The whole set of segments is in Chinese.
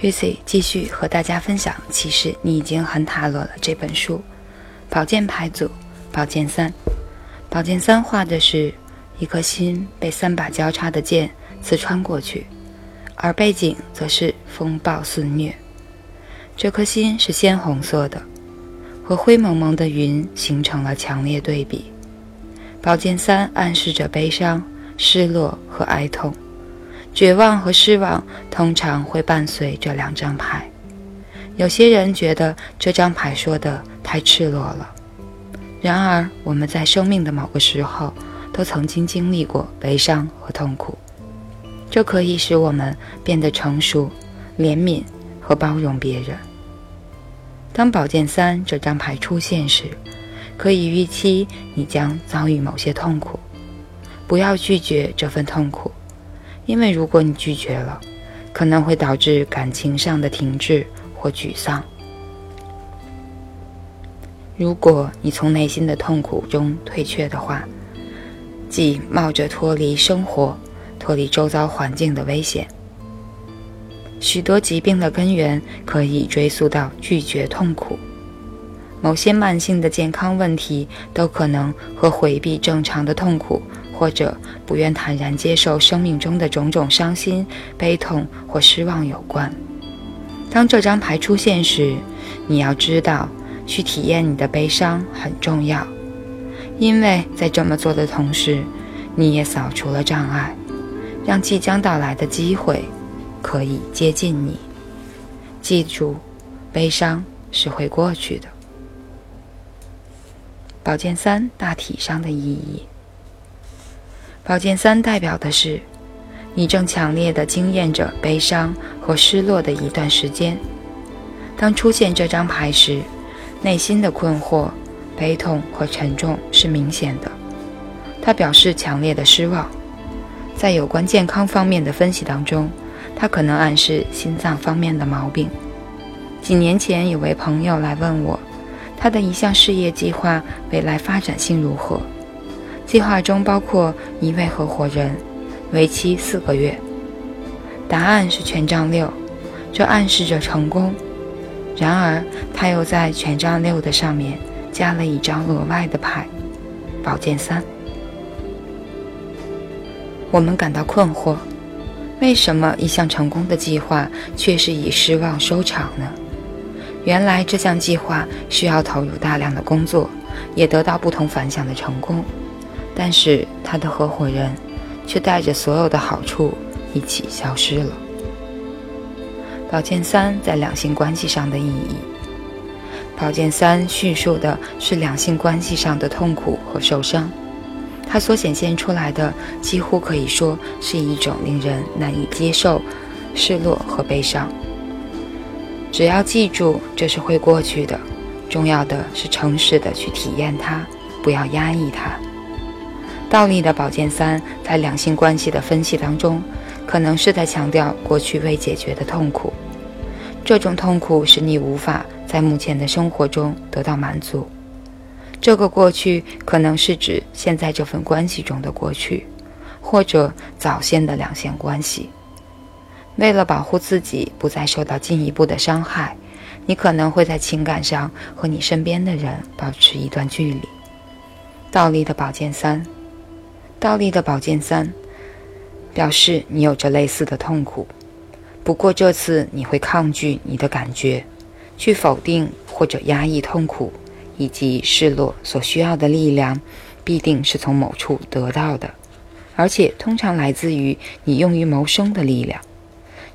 Tracy 继续和大家分享，其实你已经很塔罗了。这本书，宝剑牌组，宝剑三，宝剑三画的是一颗心被三把交叉的剑刺穿过去，而背景则是风暴肆虐。这颗心是鲜红色的，和灰蒙蒙的云形成了强烈对比。宝剑三暗示着悲伤、失落和哀痛。绝望和失望通常会伴随这两张牌。有些人觉得这张牌说的太赤裸了。然而，我们在生命的某个时候都曾经经历过悲伤和痛苦，这可以使我们变得成熟、怜悯和包容别人。当宝剑三这张牌出现时，可以预期你将遭遇某些痛苦。不要拒绝这份痛苦。因为如果你拒绝了，可能会导致感情上的停滞或沮丧。如果你从内心的痛苦中退却的话，即冒着脱离生活、脱离周遭环境的危险。许多疾病的根源可以追溯到拒绝痛苦。某些慢性的健康问题都可能和回避正常的痛苦。或者不愿坦然接受生命中的种种伤心、悲痛或失望有关。当这张牌出现时，你要知道，去体验你的悲伤很重要，因为在这么做的同时，你也扫除了障碍，让即将到来的机会可以接近你。记住，悲伤是会过去的。宝剑三大体上的意义。宝剑三代表的是，你正强烈的经验着悲伤和失落的一段时间。当出现这张牌时，内心的困惑、悲痛和沉重是明显的。它表示强烈的失望。在有关健康方面的分析当中，它可能暗示心脏方面的毛病。几年前，有位朋友来问我，他的一项事业计划未来发展性如何？计划中包括一位合伙人，为期四个月。答案是权杖六，这暗示着成功。然而，他又在权杖六的上面加了一张额外的牌——宝剑三。我们感到困惑：为什么一项成功的计划却是以失望收场呢？原来，这项计划需要投入大量的工作，也得到不同反响的成功。但是他的合伙人却带着所有的好处一起消失了。宝剑三在两性关系上的意义。宝剑三叙述的是两性关系上的痛苦和受伤，它所显现出来的几乎可以说是一种令人难以接受、失落和悲伤。只要记住这是会过去的，重要的是诚实的去体验它，不要压抑它。倒立的宝剑三在两性关系的分析当中，可能是在强调过去未解决的痛苦。这种痛苦使你无法在目前的生活中得到满足。这个过去可能是指现在这份关系中的过去，或者早先的两性关系。为了保护自己不再受到进一步的伤害，你可能会在情感上和你身边的人保持一段距离。倒立的宝剑三。倒立的宝剑三，表示你有着类似的痛苦，不过这次你会抗拒你的感觉，去否定或者压抑痛苦以及失落所需要的力量，必定是从某处得到的，而且通常来自于你用于谋生的力量。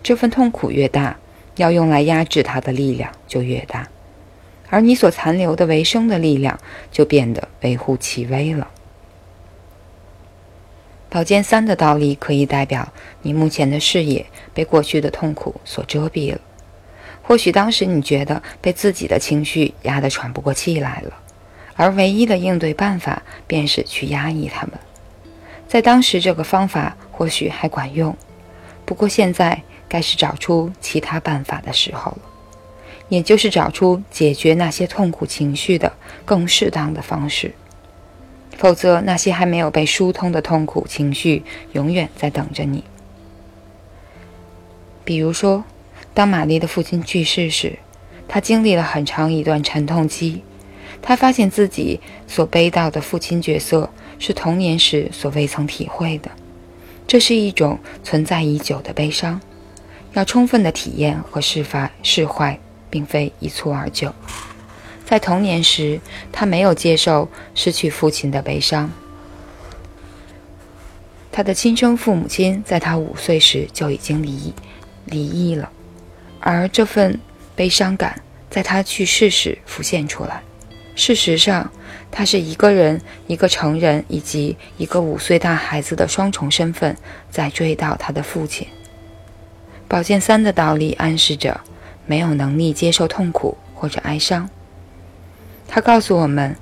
这份痛苦越大，要用来压制它的力量就越大，而你所残留的维生的力量就变得微乎其微了。宝剑三的倒立可以代表你目前的视野被过去的痛苦所遮蔽了。或许当时你觉得被自己的情绪压得喘不过气来了，而唯一的应对办法便是去压抑它们。在当时，这个方法或许还管用，不过现在该是找出其他办法的时候了，也就是找出解决那些痛苦情绪的更适当的方式。否则，那些还没有被疏通的痛苦情绪永远在等着你。比如说，当玛丽的父亲去世时，她经历了很长一段沉痛期。她发现自己所背到的父亲角色是童年时所未曾体会的，这是一种存在已久的悲伤，要充分的体验和释发释怀，并非一蹴而就。在童年时，他没有接受失去父亲的悲伤。他的亲生父母亲在他五岁时就已经离离异了，而这份悲伤感在他去世时浮现出来。事实上，他是一个人、一个成人以及一个五岁大孩子的双重身份在追悼他的父亲。宝剑三的道理暗示着没有能力接受痛苦或者哀伤。他告诉我们，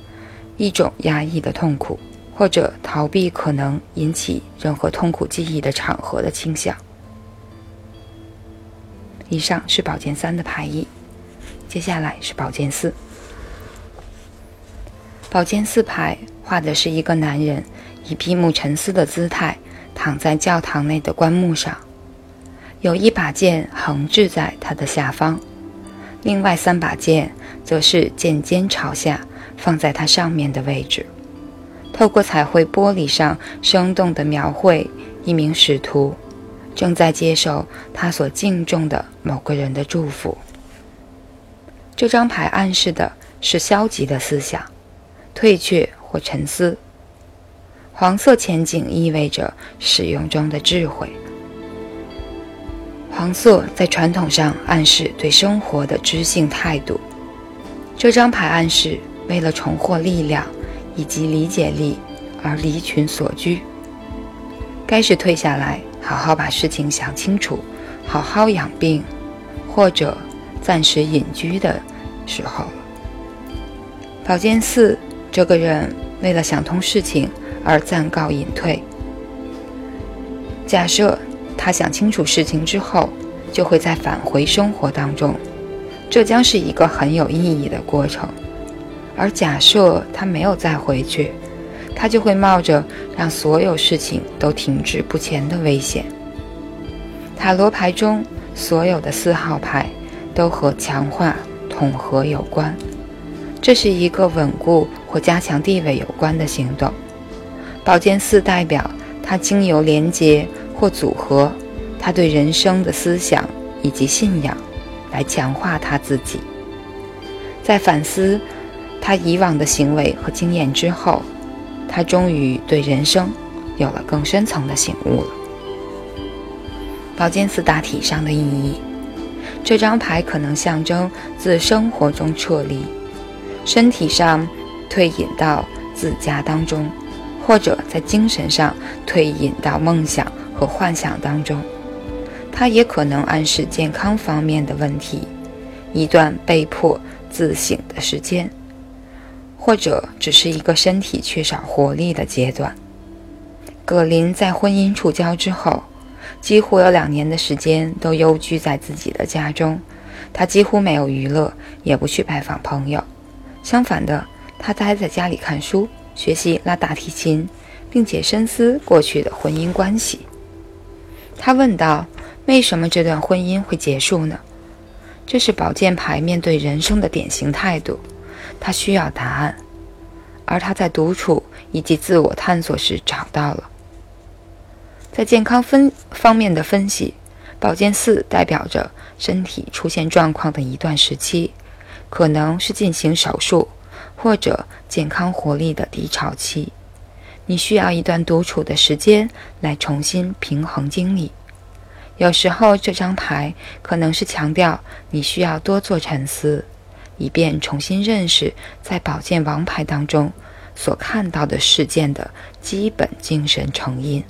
一种压抑的痛苦或者逃避可能引起任何痛苦记忆的场合的倾向。以上是宝剑三的排异，接下来是宝剑四。宝剑四牌画的是一个男人以闭目沉思的姿态躺在教堂内的棺木上，有一把剑横置在他的下方，另外三把剑则是剑尖朝下放在它上面的位置。透过彩绘玻璃上生动地描绘一名使徒正在接受他所敬重的某个人的祝福。这张牌暗示的是消极的思想。退却或沉思。黄色前景意味着使用中的智慧。黄色在传统上暗示对生活的知性态度。这张牌暗示为了重获力量以及理解力而离群所居。该是退下来，好好把事情想清楚，好好养病，或者暂时隐居的时候了。宝剑四。这个人为了想通事情而暂告隐退。假设他想清楚事情之后，就会再返回生活当中，这将是一个很有意义的过程。而假设他没有再回去，他就会冒着让所有事情都停滞不前的危险。塔罗牌中所有的四号牌都和强化、统合有关。这是一个稳固或加强地位有关的行动。宝剑四代表他经由连接或组合他对人生的思想以及信仰，来强化他自己。在反思他以往的行为和经验之后，他终于对人生有了更深层的醒悟了。宝剑四大体上的意义，这张牌可能象征自生活中撤离。身体上退隐到自家当中，或者在精神上退隐到梦想和幻想当中，它也可能暗示健康方面的问题，一段被迫自省的时间，或者只是一个身体缺少活力的阶段。葛林在婚姻触礁之后，几乎有两年的时间都幽居在自己的家中，他几乎没有娱乐，也不去拜访朋友。相反的，他待在家里看书、学习拉大提琴，并且深思过去的婚姻关系。他问道：“为什么这段婚姻会结束呢？”这是宝剑牌面对人生的典型态度。他需要答案，而他在独处以及自我探索时找到了。在健康分方面的分析，宝剑四代表着身体出现状况的一段时期。可能是进行手术，或者健康活力的低潮期，你需要一段独处的时间来重新平衡精力。有时候这张牌可能是强调你需要多做沉思，以便重新认识在宝剑王牌当中所看到的事件的基本精神成因。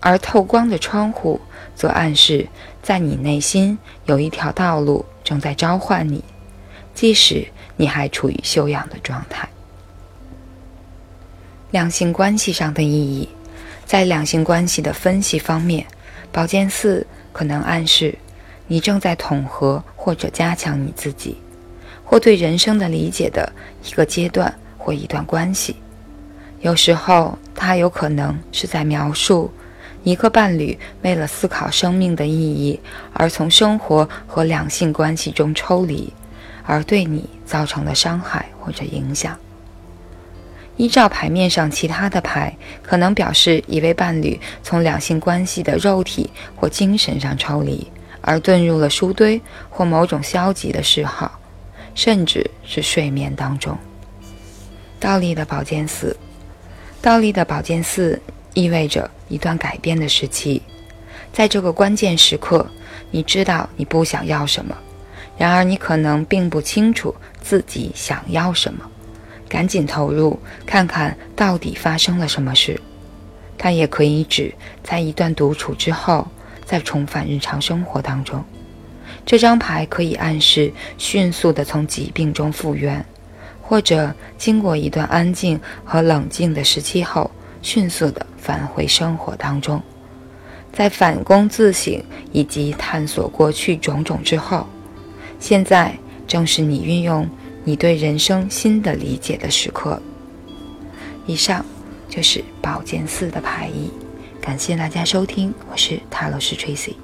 而透光的窗户则暗示在你内心有一条道路正在召唤你。即使你还处于休养的状态，两性关系上的意义，在两性关系的分析方面，宝剑四可能暗示你正在统合或者加强你自己，或对人生的理解的一个阶段或一段关系。有时候，它有可能是在描述一个伴侣为了思考生命的意义而从生活和两性关系中抽离，而对你造成的伤害或者影响。依照牌面上其他的牌，可能表示一位伴侣从两性关系的肉体或精神上抽离，而遁入了书堆或某种消极的嗜好，甚至是睡眠当中。倒立的宝剑四，倒立的宝剑四意味着一段改变的时期，在这个关键时刻，你知道你不想要什么，然而你可能并不清楚自己想要什么。赶紧投入，看看到底发生了什么事。它也可以指在一段独处之后，再重返日常生活当中。这张牌可以暗示迅速地从疾病中复原，或者经过一段安静和冷静的时期后，迅速地返回生活当中。在反躬自省以及探索过去种种之后，现在正是你运用。你对人生新的理解的时刻。以上就是宝剑四的排异，感谢大家收听，我是塔罗师 Tracy。